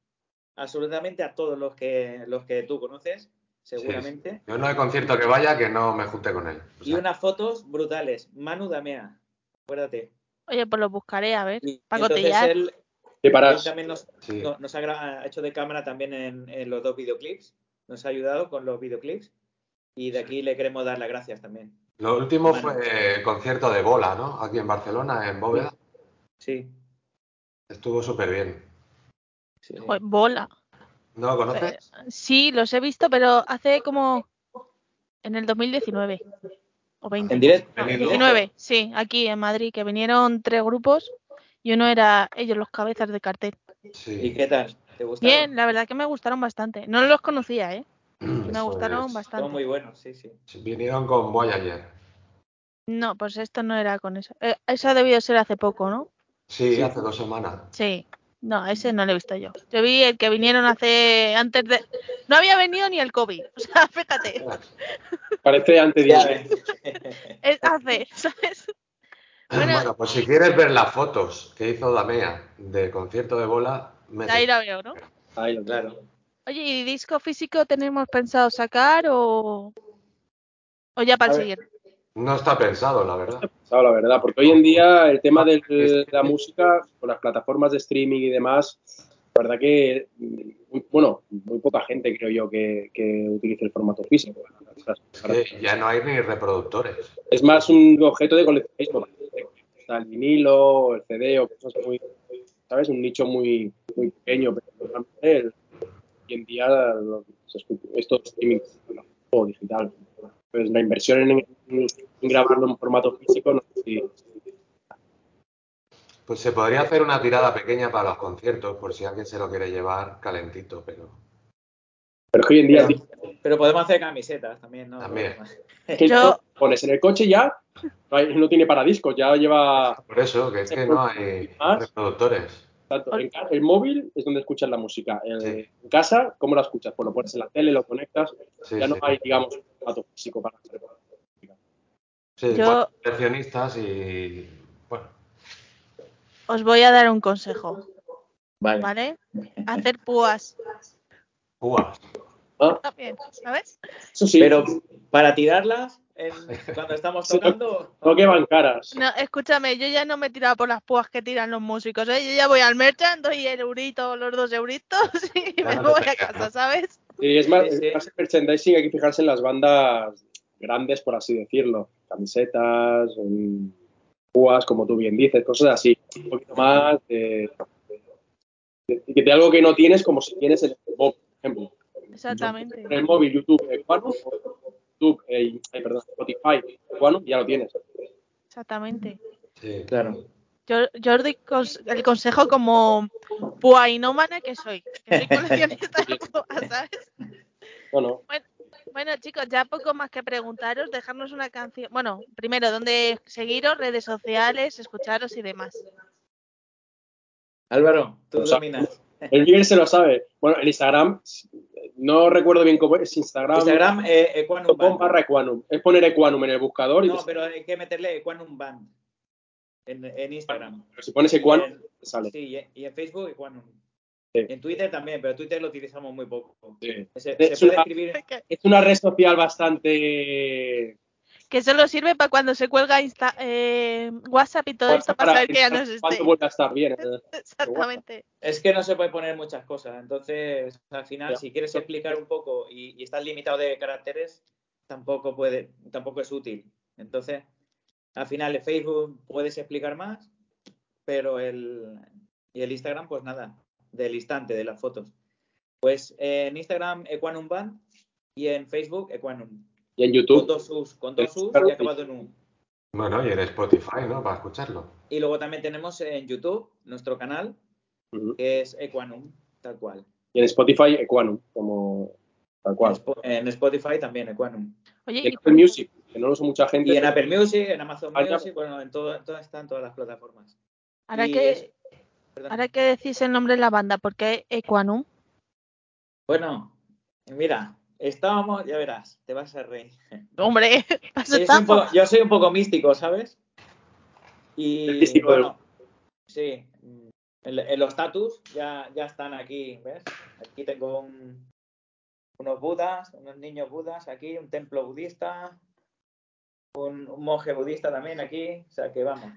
absolutamente a todos los que, los que tú conoces, seguramente. Yo no hay concierto que vaya que no me junte con él. O Y unas fotos brutales. Manu Damea, acuérdate. Oye, pues lo buscaré, a ver, Y para entonces cotillar. él, también nos, sí. no- nos ha, hecho de cámara también en, en los dos videoclips. Nos ha ayudado con los videoclips. Y de aquí le queremos dar las gracias también. Lo último Bueno. fue el concierto de Bola, ¿no? Aquí en Barcelona, en Bóveda. Sí. Estuvo súper bien. sí. Joder, bola. ¿No lo conoces? Sí, los he visto, pero hace como en el 2019 o 20. En directo. No, Venido. 19, sí, aquí en Madrid, que vinieron tres grupos y uno era ellos los cabezas de cartel. ¿Y Sí. qué tal? ¿Te gustaron? Bien, la verdad que me gustaron bastante. No los conocía, ¿eh? Me Pues, gustaron Son bastante. muy buenos, sí, sí. Vinieron con Voyager. No, pues esto no era con eso. Eh, eso ha debido ser hace poco, ¿no? Sí, Sí. hace dos semanas. Sí. No, ese no lo he visto yo. Yo vi el que vinieron hace antes de no había venido ni el COVID. <laughs> O sea, fíjate, Parece antes de <laughs> es hace, ¿sabes? Bueno. Bueno, pues si quieres ver las fotos que hizo Damea del concierto de Bola, me Ahí la veo, ¿no? Ahí lo Claro. Oye, ¿y disco físico tenemos pensado sacar o o ya para A el ver. siguiente? no está pensado, la verdad. Pensado, la verdad, porque hoy en día el tema de la música, con las plataformas de streaming y demás, la verdad que, mm, muy- bueno, muy poca gente creo yo que, que utilice el formato físico. Que ya no hay ni reproductores. Es más un objeto de coleccionismo. Está el vinilo, el CD o cosas muy, ¿sabes? Un nicho muy, muy pequeño, pero el- hoy en día lo- se escucha- esto es streaming o digital. Pues la inversión en, en- en grabarlo en formato físico no sé si Pues se podría hacer una tirada pequeña para los conciertos, por si alguien se lo quiere llevar calentito, pero Pero es que hoy en día Pero, pero podemos hacer camisetas también, ¿no? También. es que <laughs> Yo- pones en el coche ya, no, hay- no tiene paradiscos, ya lleva. por eso, que es que no hay <laughs> ¿Más? reproductores. Tanto en ca- el móvil es donde escuchas la música. En, Sí. en casa, ¿cómo la escuchas? Pues lo pones en la tele, lo conectas. Sí, ya no sí. hay, digamos, un formato físico para hacer. Sí, Yo- bueno, coleccionistas y. Bueno, Os voy a dar un consejo, Vale. ¿vale? Hacer púas púas. Ah, también, ¿sabes? eso sí, Pero para tirarlas en- cuando estamos <laughs> tocando. no que van caras. No, escúchame, yo ya no me he tirado por las púas que tiran los músicos, ¿eh? Yo ya voy al merchant, doy el eurito, los dos euritos <laughs> y me voy a casa. ¿sabes? Sí, es más, Sí, más el merchandising, hay que fijarse en las bandas grandes, por así decirlo. Camisetas, púas, como tú bien dices, cosas así. Un poquito más de, de- de- de algo que no tienes, como si tienes el móvil, por ejemplo. Exactamente. En el móvil, YouTube, Equanum, o YouTube, eh, perdón, Spotify, Equanum, ya lo tienes. Exactamente. Sí. Claro. Yo, yo os doy cons- el consejo como puainómana que soy, que soy coleccionista de púas, ¿sabes? No, no. Bueno, chicos, ya poco más que preguntaros, dejarnos una canción. Bueno, primero, ¿dónde seguiros? Redes sociales, escucharos y demás. Álvaro, tú dominas. El Miguel se lo sabe. Bueno, el Instagram, no recuerdo bien cómo es Instagram. Instagram, eh, Equanum com Band. barra Equanum. Es poner Equanum en el buscador y No, te- pero hay que meterle Equanum Band en, en Instagram. pero si pones Equanum, en- te sale. Sí, y en- Facebook Equanum. Sí. En Twitter también, pero Twitter lo utilizamos muy poco. Sí. Se, Es se puede una- escribir. Es una red social bastante. Que solo sirve para cuando se cuelga Insta- eh, WhatsApp y todo esto para saber que ya no es cuánto este. vuelve a estar bien. <laughs> Exactamente. Es que no se puede poner muchas cosas. Entonces, al final, Ya. si quieres explicar un poco y, y estás limitado de caracteres, tampoco puede, tampoco es útil. Entonces, al final, en Facebook puedes explicar más, pero el y el Instagram, pues nada, del instante de las fotos. Pues eh, en Instagram Equanum Band y en Facebook Equanum. Y en Con YouTube. dos sus, con dos sus y acabado en un. Bueno, y en Spotify, ¿no? Para escucharlo. Y luego también tenemos en YouTube nuestro canal, que es Equanum, tal cual. Y en Spotify, Equanum, como tal En, cual. En Spotify también Equanum. Oye, Y en y Apple Music, que no lo usa mucha gente. Y en Apple Music, en Amazon Ah, ya. Music, bueno, en todo, en todo- están todas las plataformas. ahora y que, es- ahora que decís el nombre de la banda, ¿por qué Equanum? Bueno, mira, estábamos, ya verás, te vas a reír. Hombre, <laughs> Yo soy, un poco, yo soy un poco místico, ¿sabes? Y místico sí, en, en los tatus ya, ya están aquí, ¿ves? Aquí tengo un- unos budas, unos niños budas aquí, un templo budista, un, un monje budista también aquí, o sea que vamos.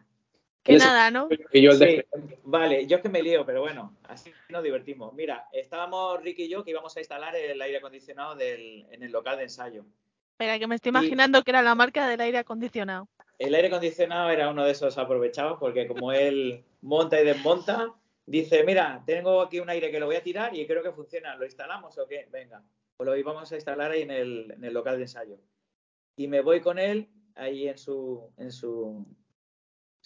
Que nada, ¿no? Y yo el Sí, de. vale, yo es que me lío, pero bueno, así nos divertimos. Mira, estábamos Ricky y yo que íbamos a instalar el aire acondicionado del, en el local de ensayo. Espera, que me estoy Y- imaginando que era la marca del aire acondicionado. El aire acondicionado era uno de esos aprovechados porque como él monta y desmonta, dice, mira, tengo aquí un aire que lo voy a tirar y creo que funciona, ¿lo instalamos o qué? Venga, pues lo íbamos a instalar ahí en el, en el local de ensayo. Y me voy con él ahí en su, en su,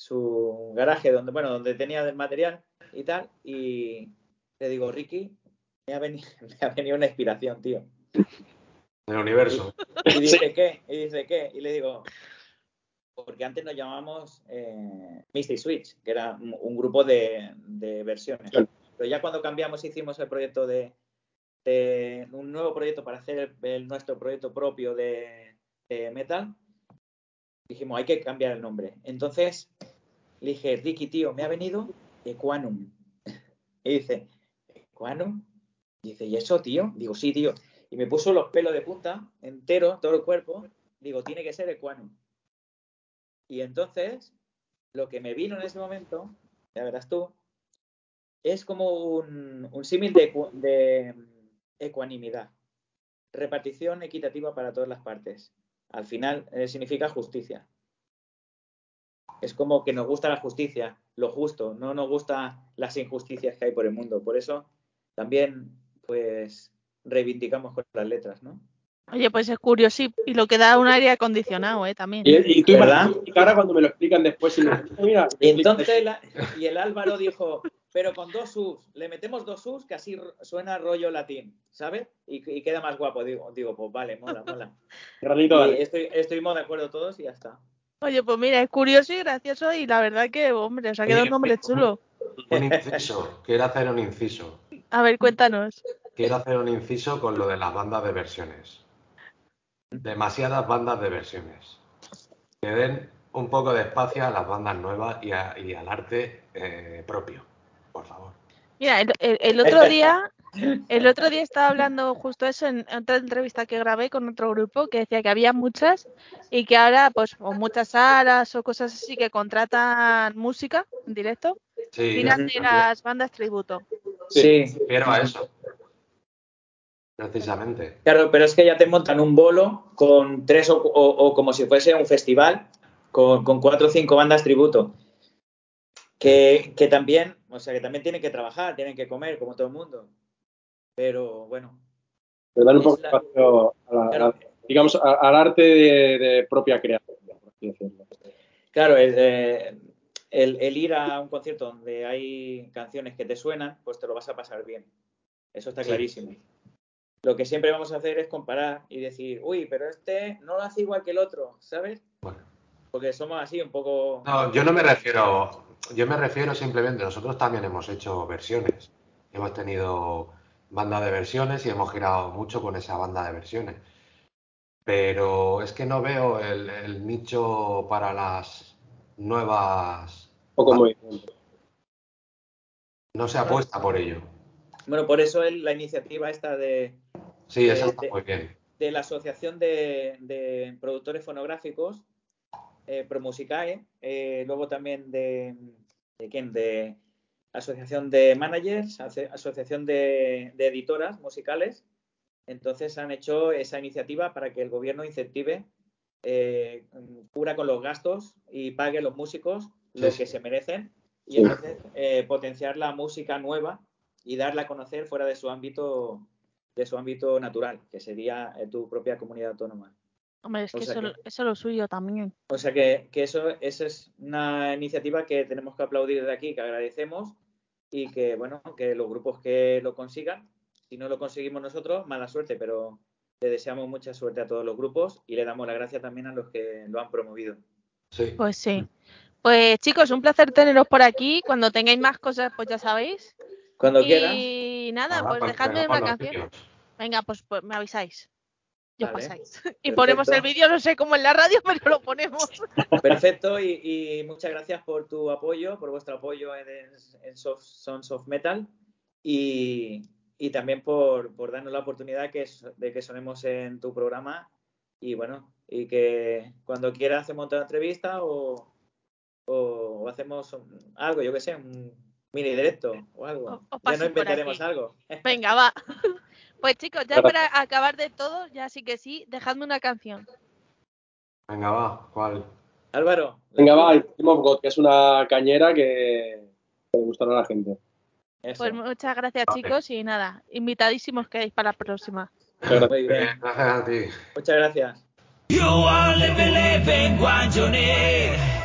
su garaje, donde, bueno, donde tenía el material y tal, y le digo, Ricky, me ha venido, <laughs> me ha venido una inspiración, tío. El universo. Y dice, ¿qué? Y dice, ¿qué? Y le digo, porque antes nos llamábamos eh, Mystic Switch, que era un, un grupo de, de versiones. Claro. Pero ya cuando cambiamos, hicimos el proyecto de, de un nuevo proyecto para hacer el, el- nuestro proyecto propio de, de metal, dijimos, hay que cambiar el nombre. Entonces le dije, Ricky, tío, me ha venido Equanum. <laughs> Y dice, ¿Equanum? Dice, ¿y eso, tío? Digo, sí, tío. Y me puso los pelos de punta, entero, todo el cuerpo. Digo, tiene que ser Equanum. Y entonces, lo que me vino en ese momento, ya verás tú, es como un, símil de ecuanimidad. Repartición equitativa para todas las partes. Al final eh, significa justicia. Es como que nos gusta la justicia, lo justo, no nos gusta las injusticias que hay por el mundo. Por eso también, pues, reivindicamos con las letras, ¿no? Oye, pues es curioso y, y lo que da un aire acondicionado, ¿eh? También. Y, y tú ¿Verdad? cara cuando me lo explican después. Y me, mira, Y entonces la- y el Álvaro dijo, pero con dos sus, le metemos dos sus que así suena rollo latín, ¿sabes? Y, y queda más guapo. Digo, digo, pues vale, mola, mola. <laughs> granito estoy, estuvimos de acuerdo todos y ya está. Oye, pues mira, es curioso y gracioso y la verdad que, hombre, os ha quedado un nombre ¿cómo- chulo. Un inciso, quiero hacer un inciso. A ver, cuéntanos. Quiero hacer un inciso con lo de las bandas de versiones. Demasiadas bandas de versiones. Que den un poco de espacio a las bandas nuevas y, a- y al arte eh, propio, por favor. Mira, el, el- el otro día, el otro día estaba hablando justo eso en otra entrevista que grabé con otro grupo que decía que había muchas y que ahora, pues, o muchas salas o cosas así que contratan música en directo, Sí, tiran de las bandas tributo. Sí. refiero a eso. Precisamente. Claro, pero es que ya te montan un bolo con tres o, o- o como si fuese un festival con, con cuatro o cinco bandas tributo. Que, que también, o sea, que también tienen que trabajar, tienen que comer, como todo el mundo. Pero bueno, Le dan un poco de Es la- espacio a la- Claro. a- digamos, a- al arte de, de propia creación, por así decirlo. claro, el, eh, el- el ir a un concierto donde hay canciones que te suenan, pues te lo vas a pasar bien. Eso está Sí. clarísimo. Lo que siempre vamos a hacer es comparar y decir, uy, pero este no lo hace igual que el otro, ¿sabes? Bueno. Porque somos así un poco... No, yo no me refiero, yo me refiero simplemente, nosotros también hemos hecho versiones. Hemos tenido banda de versiones y hemos girado mucho con esa banda de versiones. Pero es que no veo el, el nicho para las nuevas. Poco muy diferente. No se apuesta por ello. Bueno, por eso el- la iniciativa esta de, Sí, Eh, está de- muy bien. de la Asociación de, de Productores Fonográficos, eh, Promusicae, eh, luego también de, de quién, de Asociación de Managers, Asociación de, de Editoras Musicales. Entonces han hecho esa iniciativa para que el gobierno incentive, eh, cubra con los gastos y pague a los músicos lo Sí, que se merecen y entonces eh, potenciar la música nueva y darla a conocer fuera de su ámbito de su ámbito natural, que sería eh, tu propia comunidad autónoma. Hombre, es que eso, que- eso es lo suyo también. O sea que, que eso, eso es una iniciativa que tenemos que aplaudir de aquí, que agradecemos y que, bueno, que los grupos que lo consigan, si no lo conseguimos nosotros, mala suerte, pero le deseamos mucha suerte a todos los grupos y le damos la gracia también a los que lo han promovido. Sí. Pues sí. Pues chicos, un placer teneros por aquí. Cuando tengáis más cosas, pues ya sabéis. Cuando quieran, Y nada, Nada, pues dejadme una canción. Venga, pues, pues me avisáis. Y os Vale. pasáis. <laughs> Y ponemos el vídeo, no sé cómo en la radio, <laughs> pero lo ponemos. perfecto y, y muchas gracias por tu apoyo, por vuestro apoyo en, en Soft- Sons of Metal y, y también por, por darnos la oportunidad que de que sonemos en tu programa y bueno, y que cuando quieras hacemos otra entrevista o, o hacemos algo, yo que sé, un mini directo o algo. O- o ya no inventaremos algo. Venga, va. <laughs> Pues chicos, ya para acabar de todo, ya sí que sí, dejadme una canción. Venga, va. ¿Cuál? Álvaro. Venga, va, el Team of God, que es una cañera que, le gustará a la gente. Eso. Pues muchas gracias Vale. chicos y nada, invitadísimos quedáis para la próxima. Muchas gracias. Muy bien. Gracias a ti. Muchas gracias. You are living, living, Guanjone.